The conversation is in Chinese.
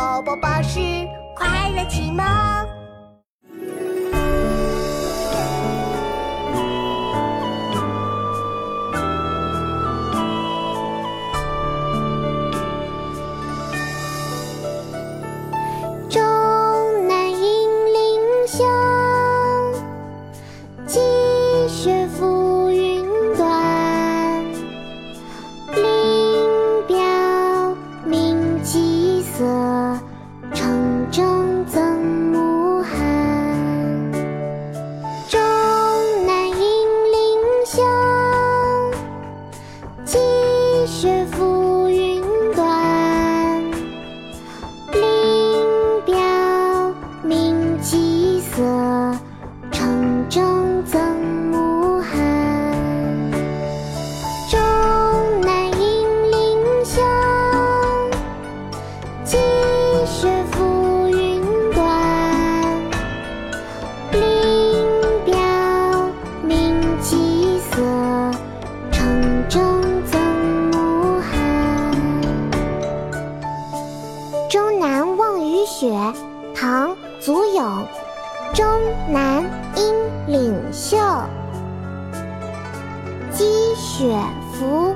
宝宝巴士快乐启蒙。雪覆云端。林表明霁色，雪》唐·祖咏。终南阴岭秀，积雪浮